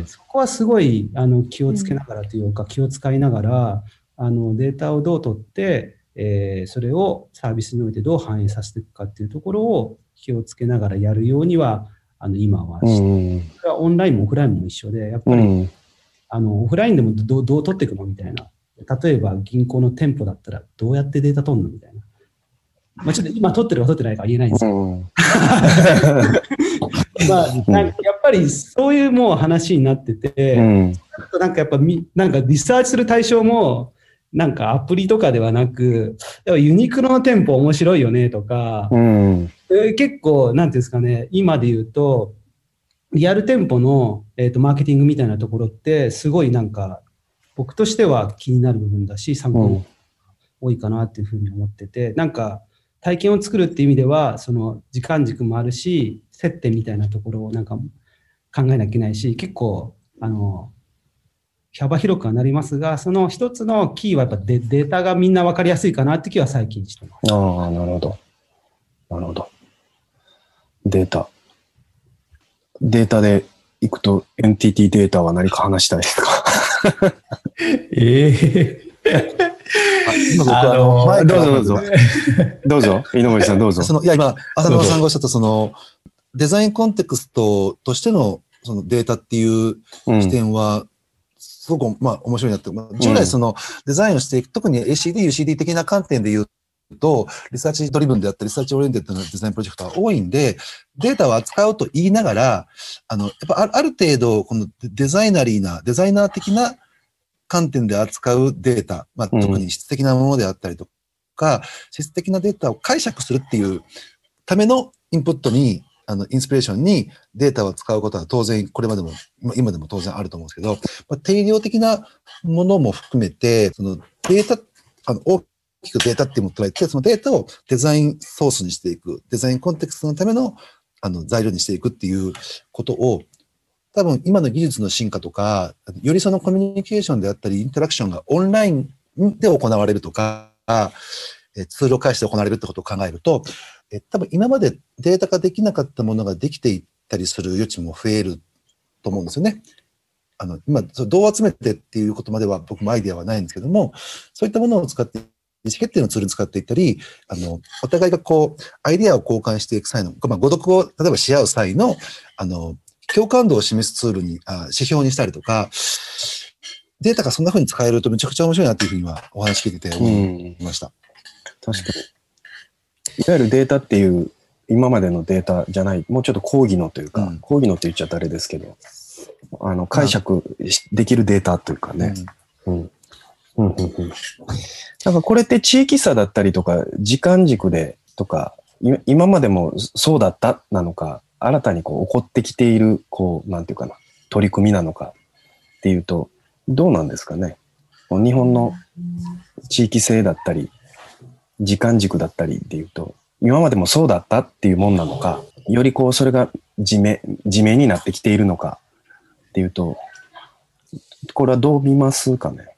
ん。そこはすごいあの気をつけながらというか、気を使いながら、あのデータをどう取って、えーそれをサービスにおいてどう反映させていくかっていうところを気をつけながらやるようには、あの今はうして、ん。それはオンラインもオフラインも一緒で、やっぱり、うん。あの、オフラインでもどうどう取っていくのみたいな。例えば銀行の店舗だったらどうやってデータ取るのみたいな。まあちょっと今取ってるか取ってないかは言えないんですけど、うん。まあ、なんかやっぱりそういうもう話になってて、うん。なんかやっぱみ、なんかリサーチする対象も、なんかアプリとかではなく、ユニクロの店舗面白いよねとか、うん。えー結構、なんていうんですかね、今で言うと、リアル店舗の、えー、とマーケティングみたいなところって、すごいなんか、僕としては気になる部分だし、参考に多いかなっていうふうに思ってて、なんか、体験を作るっていう意味では、その時間軸もあるし、接点みたいなところをなんか考えなきゃいけないし、結構、あの、幅広くはなりますが、その一つのキーはやっぱデデータがみんな分かりやすいかなって気は最近してます。ああ、なるほど。なるほど。データ。データで行くと、NTT データは何か話したいですか？ええあ今僕ああのどうぞどうぞ。どうぞ、井上さんどうぞ。その、いや、今、浅沼さんがおっしゃった、その、デザインコンテクストとしての、そのデータっていううん視点は、すごく、まあ、面白いなって。まあ従来、その、デザインをしていく、特に ACD、UCD 的な観点で言うと、 research driven であったり、 research oriented なデザインプロジェクトが多いんで、データを扱うと言いながら、あの、やっぱあるある程度、このデ designerly な、デザイナー的な観点で扱うデータ、まあ、うん特に質的なものであったりとか、質的なデータを解釈するっていうためのインプットに、あの、インスピレーションにデータを使うことは当然、これまでも、今でも当然あると思うんですけど、まあ、定量的なものも含めて、そのデータ、あの、大きくデータっていうものを捉えて、そのデータをデザインソースにしていく、デザインコンテクストのための、あの、材料にしていくっていうことを、多分今の技術の進化とか、よりそのコミュニケーションであったり、インタラクションがオンラインで行われるとか、えツールを介して行われるってことを考えると、え多分今までデータ化できなかったものができていったりする余地も増えると思うんですよね。あの、今、どう集めてっていうことまでは僕もアイデアはないんですけども、そういったものを使って、意思決定のツールに使っていったり、あの、お互いがこう、アイデアを交換していく際の、まあ、誤読を例えばし合う際の、あの、共感度を示すツールに、あ指標にしたりとか、データがそんな風に使えるとめちゃくちゃ面白いなっていうふうにはお話聞いてて思い。ました。確かに。いわゆるデータっていう、今までのデータじゃない、もうちょっと講義のというか、うん講義のって言っちゃったあれですけど、あの、解釈しできるデータというかね。うん。うんうんうんなんかこれって地域差だったりとか、時間軸でとか、い今までもそうだったなのか、新たにこう起こってきている、こう、なんていうかな、取り組みなのかっていうと、どうなんですかね。日本の地域性だったり、時間軸だったりっていうと、今までもそうだったっていうもんなのか、よりこう、それが地面、地面になってきているのかっていうと、これはどう見ますかね？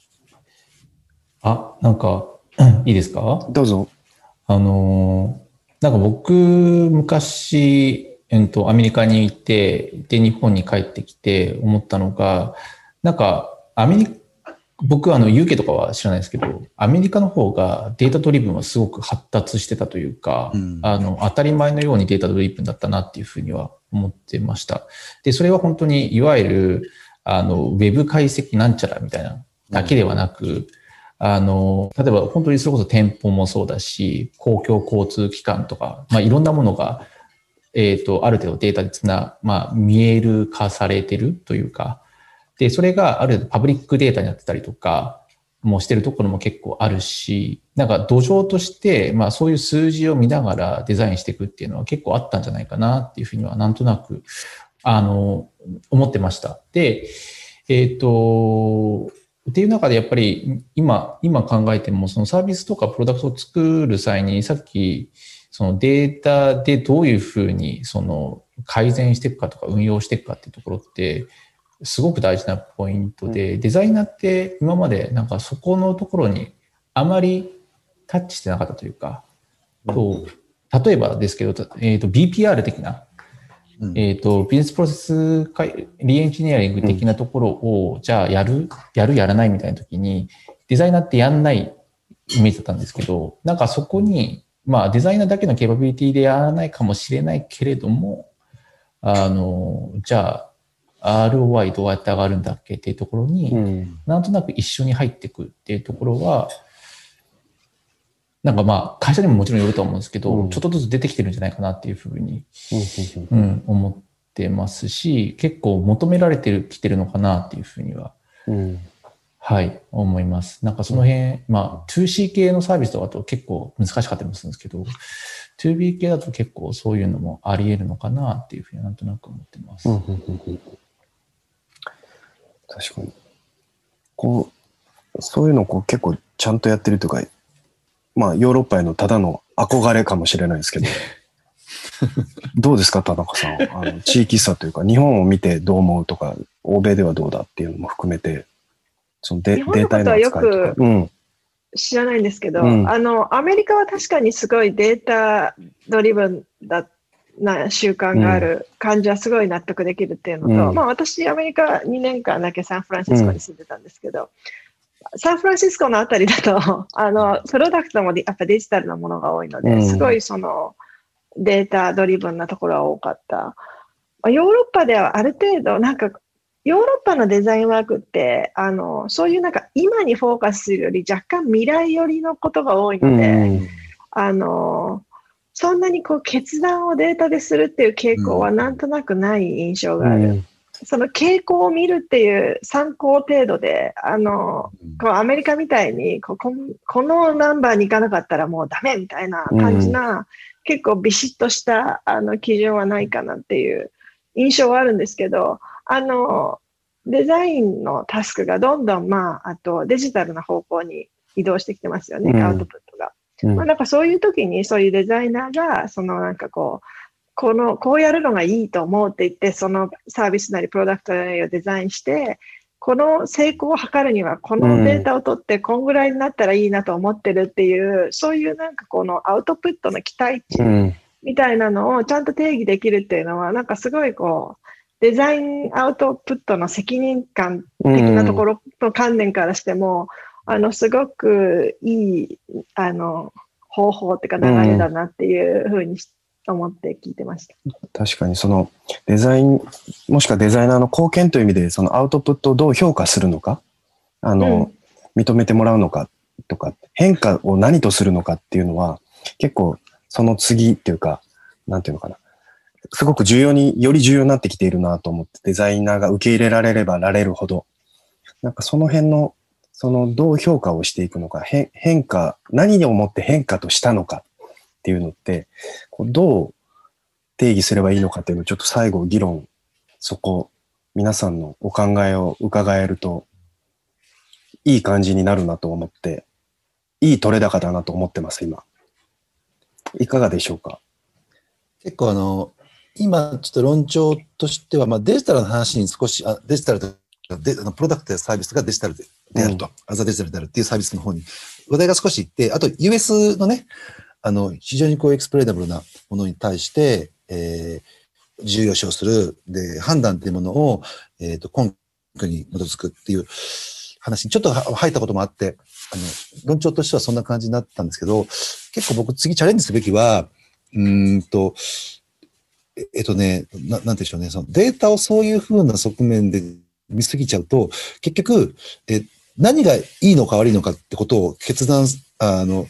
あ、なんか、いいですか？どうぞ。あのーなんか僕、昔、えっと、アメリカにいて、で、日本に帰ってきて思ったのが、なんか、アメリカ、僕、あの、UK とかは知らないですけど、アメリカの方が data driven はすごく発達してたというか、うんあの、当たり前のように data driven だったなっていうふうには思ってました。で、それは本当に、いわゆる、あの、ウェブ解析なんちゃらみたいなだけではなく、あの、例えば本当にそれこそ店舗もそうだし、公共交通機関とか、まあ、いろんなものが、えっ、と、ある程度データでつな、まあ、見える化されてるというか、で、それがある程度パブリックデータになってたりとか、もしてるところも結構あるし、なんか土壌として、まあそういう数字を見ながらデザインしていくっていうのは結構あったんじゃないかなっていうふうにはなんとなく、あの、思ってました。で、えっ、と、っていう中でやっぱり今、今考えてもそのサービスとかプロダクトを作る際にさっきそのデータでどういうふうにその改善していくかとか運用していくかっていうところってすごく大事なポイントで、デザイナーって今までなんかそこのところにあまりタッチしてなかったというか、と例えばですけど、えー、と BPR 的な、うん。えー、とビジネスプロセス改リエンジニアリング的なところを、じゃあやる、やる、やらないみたいな時に、デザイナーってやんないイメージだったんですけど、なんかそこに、まあデザイナーだけのケーパビリティでやらないかもしれないけれども、あの、じゃあ ROI どうやって上がるんだっけっていうところに、うん。なんとなく一緒に入っていくっていうところは、なんかまあ会社にももちろんよると思うんですけど、うんちょっとずつ出てきてるんじゃないかなっていうふうに、うんうん、思っってますし、結構求められてる、きてるのかなっていうふうには、うん。はい、思います。なんかその辺、まあ、2C 系のサービスとかだと結構難しかったりもするんですけど、2B 系だと結構そういうのもあり得るのかなっていうふうになんとなく思ってます。確かに。こう、そういうのをこう結構ちゃんとやってるというか、まあヨーロッパへのただの憧れかもしれないですけど、どうですか、田中さん？あの地域差というか、日本を見てどう思うとか、欧米ではどうだっていうのも含めて、そのデ日本データへののことはよ扱いとか。くうん。知らないんですけど、うんあの、アメリカは確かにすごい data driven だな習慣がある感じはすごい納得できるっていうのと、うん。まあ私、アメリカ2年間だけサンフランシスコに住んでたんですけど、サンフランシスコのあたりだと、あの、プロダクトもデやっぱデジタルなものが多いので、うん。すごいその data driven なところは多かった。まあヨーロッパではある程度、なんかヨーロッパのデザインワークって、あの、そういうなんか今にフォーカスするより若干未来寄りのことが多いので、うん。あの、そんなにこう決断をデータでするっていう傾向はなんとなくない印象がある。うん。その傾向を見るっていう参考程度で、あの、こうアメリカみたいにこここのナンバーに行かなかったらもうダメみたいな感じな、結構ビシッとしたあの基準はないかなっていう印象はあるんですけど、あの、デザインのタスクがどんどん、まあ、あとデジタルな方向に移動してきてますよね、うん。アウトプットまあ、なんかそういう時にそういうデザイナーが、そのなんかこう、この、こうやるのがいいと思うって言って、そのサービスなりプロダクトなりをデザインして、この成功を図るには、このデータを取って、こんぐらいになったらいいなと思ってるっていう、そういうなんかこのアウトプットの期待値うん。みたいなのをちゃんと定義できるっていうのは、なんかすごいこう、デザインアウトプットの責任感的なところの観念からしても、あの、すごくいい、あの、方法っていうか流れだなっていうふうに思って聞いてました。確かにそのデザイン、もしくはデザイナーの貢献という意味で、そのアウトプットをどう評価するのか、あの、認めてもらうのかとか、変化を何とするのかっていうのは、結構その次っていうか、なんていうのかな。すごく重要に、より重要になってきているなと思って、デザイナーが受け入れられればられるほど、なんかその辺の、そのどう評価をしていくのか、変化、何をもって変化としたのかっていうのって、こうどう定義すればいいのかっていうのをちょっと最後議論、そこ、皆さんのお考えを伺えると、いい感じになるなと思って、いい取れ高だなと思ってます、今。いかがでしょうか？結構あの、今ちょっと論調としては、まあデジタルの話に少し、あデジタルでプロダクトやサービスがデジタルでであると、アザデジタルであるっていうサービスの方に話題が少しいって、あと US のね、あの、非常にこうエクスプレーナブルなものに対して、えー、重要視をする、で、判断っていうものを、えっ、と、根拠に基づくっていう話にちょっと入ったこともあって、あの、論調としてはそんな感じになったんですけど、結構僕次チャレンジすべきは、うんと、えっとね、ななんて言うんでしょうね、そのデータをそういうふうな側面で見すぎちゃうと、結局、え何がいいのか悪いのかってことを決断、あの、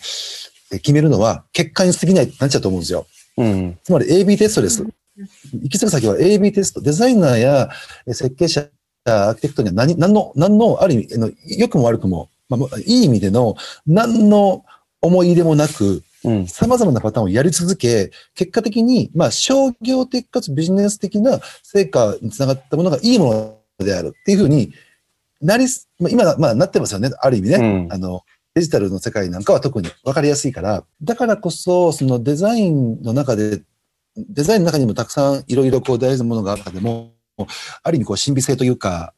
え決めるのは結果に過ぎないってなっちゃうと思うんですよ。うん。つまり AB テストです。行き着く先は AB テスト。デザイナーやえ設計者、アーキテクトには何、何の、何の、ある意味、あの良くも悪くも、まあ、いい意味での、何の思い入れもなく、うん。様々なパターンをやり続け、結果的に、まあ、商業的かつビジネス的な成果につながったものがいいものであるっていうふうになり今、まあ、なってますよね。ある意味ね。うんあの、デジタルの世界なんかは特に分かりやすいから、だからこそ、そのデザインの中で、デザインの中にもたくさんいろいろこう大事なものがある中でも、ある意味こう神秘性というか、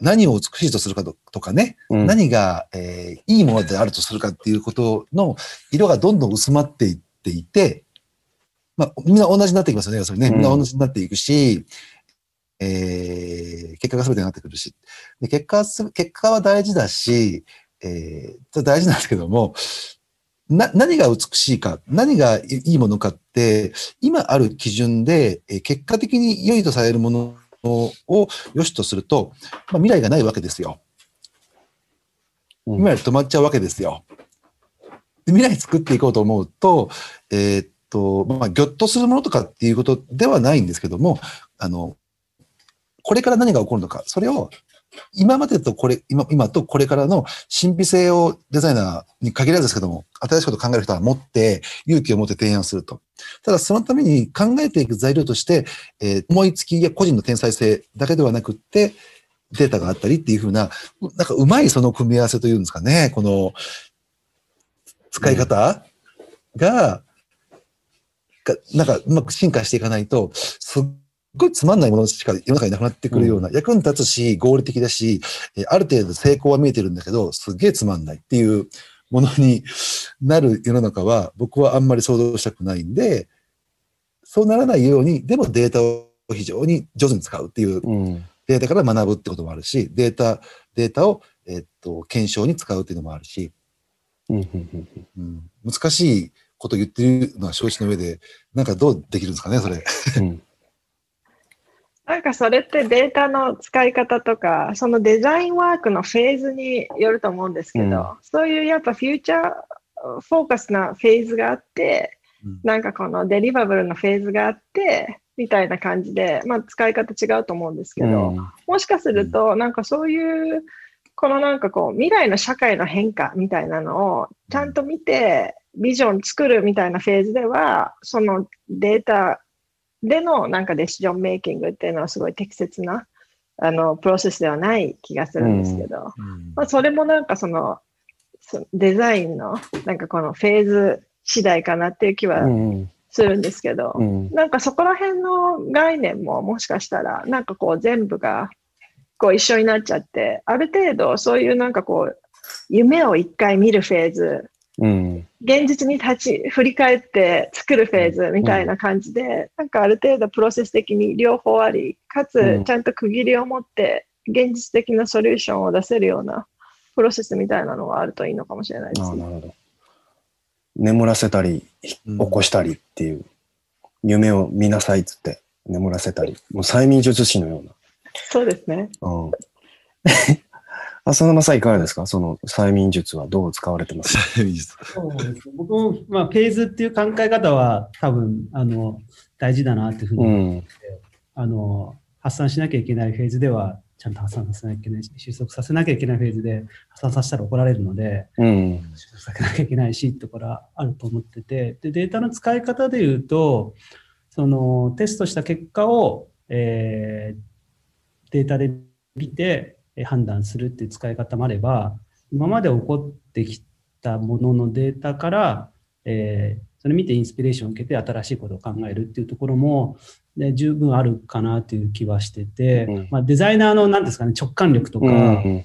何を美しいとするかととかね、うん何が、えーいいものであるとするかっていうことの色がどんどん薄まっていっていて、まあ、みんな同じになってきますよね。それね。うんみんな同じになっていくし、えー結果が全てになってくるし。で結果はす、結果は大事だし、えー大事なんですけども、な、何が美しいか、何がいいものかって、今ある基準で、えー結果的に良いとされるものを良しとすると、まあ、未来がないわけですよ。うん未来止まっちゃうわけですよ。で未来作っていこうと思うと、えーっと、まあ、ぎょっとするものとかっていうことではないんですけども、あの、これから何が起こるのか、それを今までとこれ、今、今とこれからの神秘性をデザイナーに限らずですけども、新しいことを考える人は持って、勇気を持って提案すると。ただ、そのために考えていく材料として、えー思いつきや個人の天才性だけではなくって、データがあったりっていうふうな、なんかうまいその組み合わせというんですかね、この、使い方が、がなんかうまく進化していかないと、すっごいつまんないものしか世の中になくなってくるような、役に立つし、合理的だし、えーある程度成功は見えてるんだけど、すっげえつまんないっていうものになる世の中は、僕はあんまり想像したくないんで、そうならないように、でもデータを非常に上手に使うっていう、うん。データから学ぶってこともあるし、データ、データを、えっと、検証に使うっていうのもあるし、うんうんうん。うん、難しいこと言ってるのは承知の上で、なんかどうできるんですかね、それ。うんなんかそれってデータの使い方とか、そのデザインワークのフェーズによると思うんですけど、うん。そういうやっぱフューチャーフォーカスなフェーズがあって、うん。なんかこのデリバブルのフェーズがあって、みたいな感じで、まあ使い方違うと思うんですけど、うん。もしかすると、なんかそういう、このなんかこう、未来の社会の変化みたいなのをちゃんと見て、ビジョン作るみたいなフェーズでは、そのデータでのなんかデシジョンメイキングっていうのはすごい適切な、あの、プロセスではない気がするんですけど、まあ、それもなんかその、そデザインのなんかこのフェーズ次第かなっていう気はうん。するんですけど、うん。なんかそこら辺の概念ももしかしたら、なんかこう全部がこう一緒になっちゃって、ある程度そういうなんかこう、夢を一回見るフェーズ、うん現実に立ち、振り返って作るフェーズみたいな感じで、なんかある程度プロセス的に両方あり、かうつんちゃんと区切りを持って、現実的なソリューションを出せるようなプロセスみたいなのがあるといいのかもしれないですね。ああなるほど。眠らせたり、起こしたりっていう、夢を見なさいっつって、眠らせたり、もう催眠術師のような。そうですね。うん。浅沼さんいかがですか？その催眠術はどう使われてます？かそうですね僕も、まあ、フェーズっていう考え方は多分、あの、大事だなっていうふうに、うん。あの、発散しなきゃいけないフェーズでは、ちゃんと発散させなきゃいけないし、収束させなきゃいけないフェーズで、発散させたら怒られるので、うん。収束させなきゃいけないし、ってところはあると思ってて、で、データの使い方で言うと、その、テストした結果を、えーデータで見てえー判断するっていう使い方もあれば、今まで起こってきたもののデータから、えーそれ見てインスピレーションを受けて新しいことを考えるっていうところも、ね、十分あるかなという気はしてて、うんまあ、デザイナーの何ですかね、直感力とか、うん。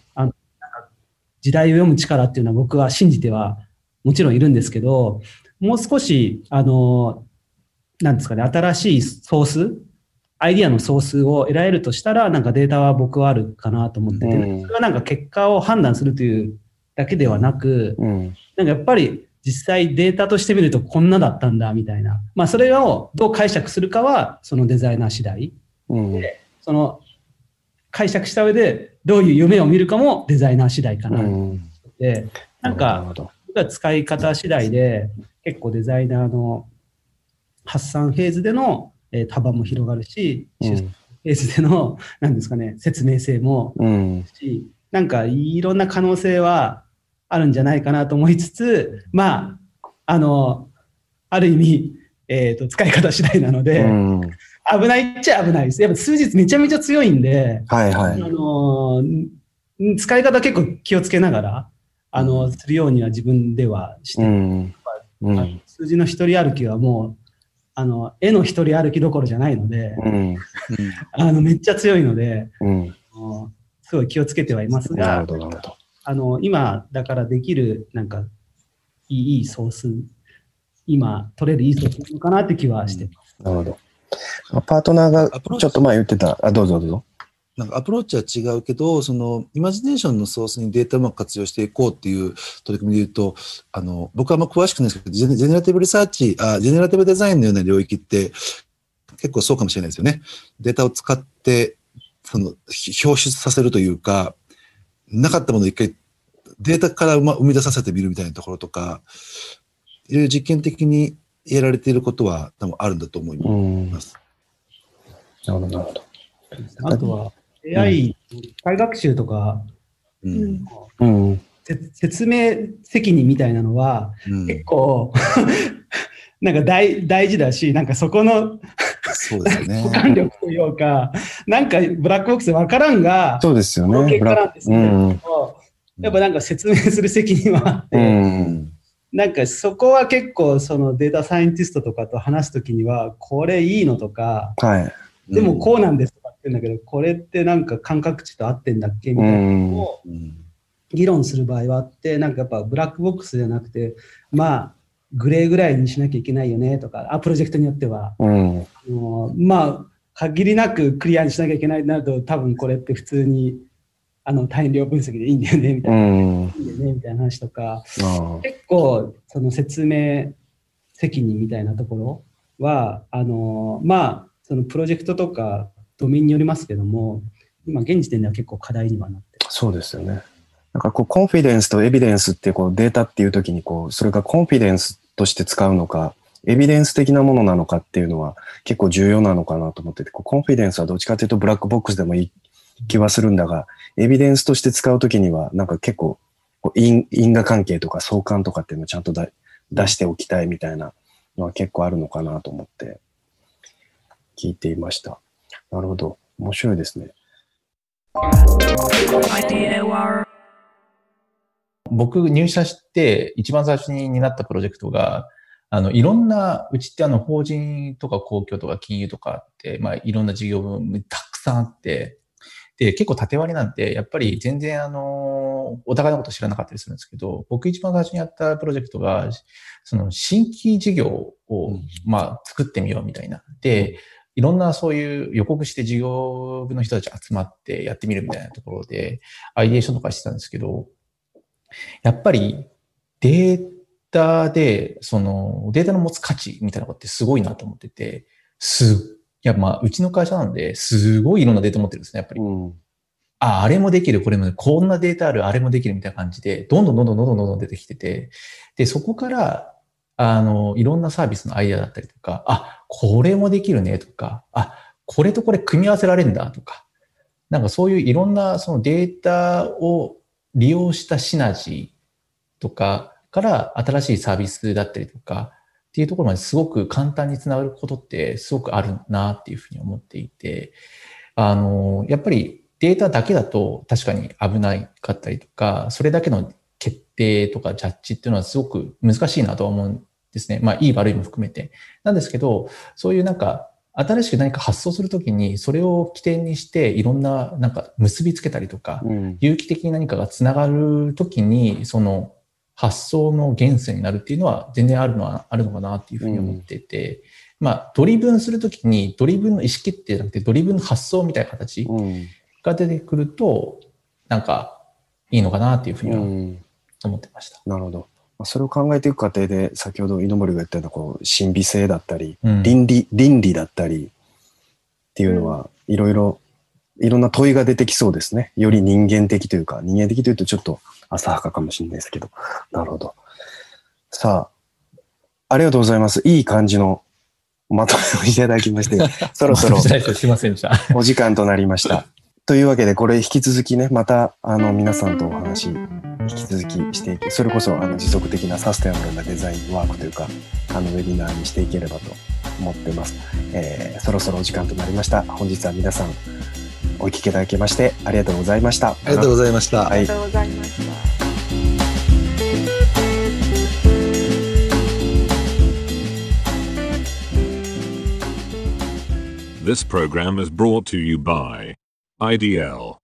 時代を読む力っていうのは僕は信じてはもちろんいるんですけど、もう少し、あの、なんですかね、新しいソース、アイディアのソースを得られるとしたら、なんかデータは僕はあるかなと思ってて、うんそれはなんか結果を判断するというだけではなく、うん。なんかやっぱり実際データとして見るとこんなだったんだみたいな。まあそれをどう解釈するかはそのデザイナー次第。うん。その解釈した上でどういう夢を見るかもデザイナー次第かなうん。で、なんなか使い方次第で結構デザイナーの発散フェーズでの、えー幅も広がるし、うーズでの、なんですかね、説明性もうん。し、なんかいろんな可能性はあるんじゃないかなと思いつつ、まあ、あの、ある意味、えっ、と、使い方次第なので、うん。危ないっちゃ危ないです。やっぱ数日めちゃめちゃ強いんで、あはいはい。のん使い方結構気をつけながら、あの、するようには自分ではして、うん。数字の一人歩きはもう、あの、絵の一人歩きどころじゃないので、うん。あの、めっちゃ強いので、うん。すごい気をつけてはいますが。あの、今だからできる、なんか、いいいいソース、今取れるいいソースなのかなって気はしてます。なるほど。パートナーがちょっと前言ってた、あ、どうぞどうぞ。なんかアプローチは違うけど、そのイマジネーションのソースにデータをうまく活用していこうっていう取り組みで言うと、あの、僕はあんま詳しくないですけど、ジェネ generative research あ、 generative design のような領域って結構そうかもしれないですよね。データを使って、その、ひ表出させるというか、なかったものを一回データから生ま生み出させてみるみたいなところとか、いろいろ実験的にやられていることは多分あるんだと思いうんます。なるほど、なるほど。あとは AI、機械学習とか、う。うんんうん。せ説明責任みたいなのは、うん結構、なんか大大事だし、なんかそこのそうですよね補。完力というか、なんかブラックボックスで分からんが、そうですよね。結果なんですけれどうん。も、やっぱなんか説明する責任はあって、う。うんん。なんかそこは結構そのデータサイエンティストとかと話すときには、これいいのとか、はい。でもこうなんですとかって言うんだけど、これってなんか感覚値と合ってんだっけ？みたいなのをうん。議論する場合はあって、なんかやっぱブラックボックスじゃなくて、まあ、グレーぐらいにしなきゃいけないよねとか、あプロジェクトによっては、うん。あのまあ、限りなくクリアにしなきゃいけないとなると、多分これって普通にあの大量分析でいいんだよねみたういな、ん。いいよねみたいな話とか、あ結構その説明責任みたいなところは、あのまあ、そのプロジェクトとかドメインによりますけども、今現時点では結構課題にはなって。そうですよね。なんかこう、コンフィデンスとエビデンスってこうデータっていう時にこう、それがコンフィデンスとして使うのか、エビデンス的なものなのかっていうのは結構重要なのかなと思ってて、コンフィデンスはどっちかというとブラックボックスでもいい気はするんだが、エビデンスとして使うときにはなんか結構因因果関係とか相関とかっていうのをちゃんとだ出しておきたいみたいなのは結構あるのかなと思って聞いていました。なるほど。面白いですね。僕入社して一番最初に担ったプロジェクトが、あの、いろんな、うちってあの、法人とか公共とか金融とかって、まあ、いろんな事業分たくさんあって、で、結構縦割りなんて、やっぱり全然あの、お互いのこと知らなかったりするんですけど、僕一番最初にやったプロジェクトが、その新規事業をうん、まあ、作ってみようみたいな。で、いろんなそういう予告して事業部の人たち集まってやってみるみたいなところで、アイデーションとかしてたんですけど、やっぱりデータで、そのデータの持つ価値みたいなことってすごいなと思ってて、す、いやまあ、うちの会社なんで、すごいいろんなデータ持ってるんですね、やっぱり。うんあ、あれもできる、これも、こんなデータある、あれもできるみたいな感じで、どんどんどんどんどんどんどん出てきてて、で、そこから、あの、いろんなサービスのアイデアだったりとか、あ、これもできるねとか、あ、これとこれ組み合わせられるんだとか、なんかそういういろんなそのデータを利用したシナジーとかから新しいサービスだったりとかっていうところまですごく簡単につながることってすごくあるなっていうふうに思っていて、あの、やっぱりデータだけだと確かに危ないかったりとか、それだけの決定とかジャッジっていうのはすごく難しいなとは思うんですね。まあ、いい悪いも含めて。なんですけど、そういうなんか、新しく何か発想するときに、それを起点にして、いろんな、なんか結びつけたりとか、うん。有機的に何かがつながるときに、その発想の源泉になるっていうのは全然あるのはあるのかなっていうふうに思っていて、まあ、 driven するときに、 driven の意思決定じゃなくて、 driven の発想みたいな形うん。が出てくると、なんか、いいのかなっていうふうにはうん。思ってました。なるほど。まあそれを考えていく過程で、先ほど井上が言ったような、こう、審美性だったり、うん倫理、倫理だったりっていうのは、いろいろ、いろんな問いが出てきそうですね。より人間的というか、人間的というとちょっと浅はかかもしれないですけど。なるほど。さあ、ありがとうございます。いい感じのまとめをいただきまして、そろそろ。お時間となりました。というわけで、これ引き続きね、また、あの、皆さんとお話、引き続きしていき、それこそ、あの、持続的なサステナブルなデザインワークというか、あの、ウェビナーにしていければと思ってます。えーそろそろお時間となりました。本日は皆さん、お聞きいただきまして、ありがとうございました。ありがとうございました。はいありがとうございました。This program is brought to you by IDL.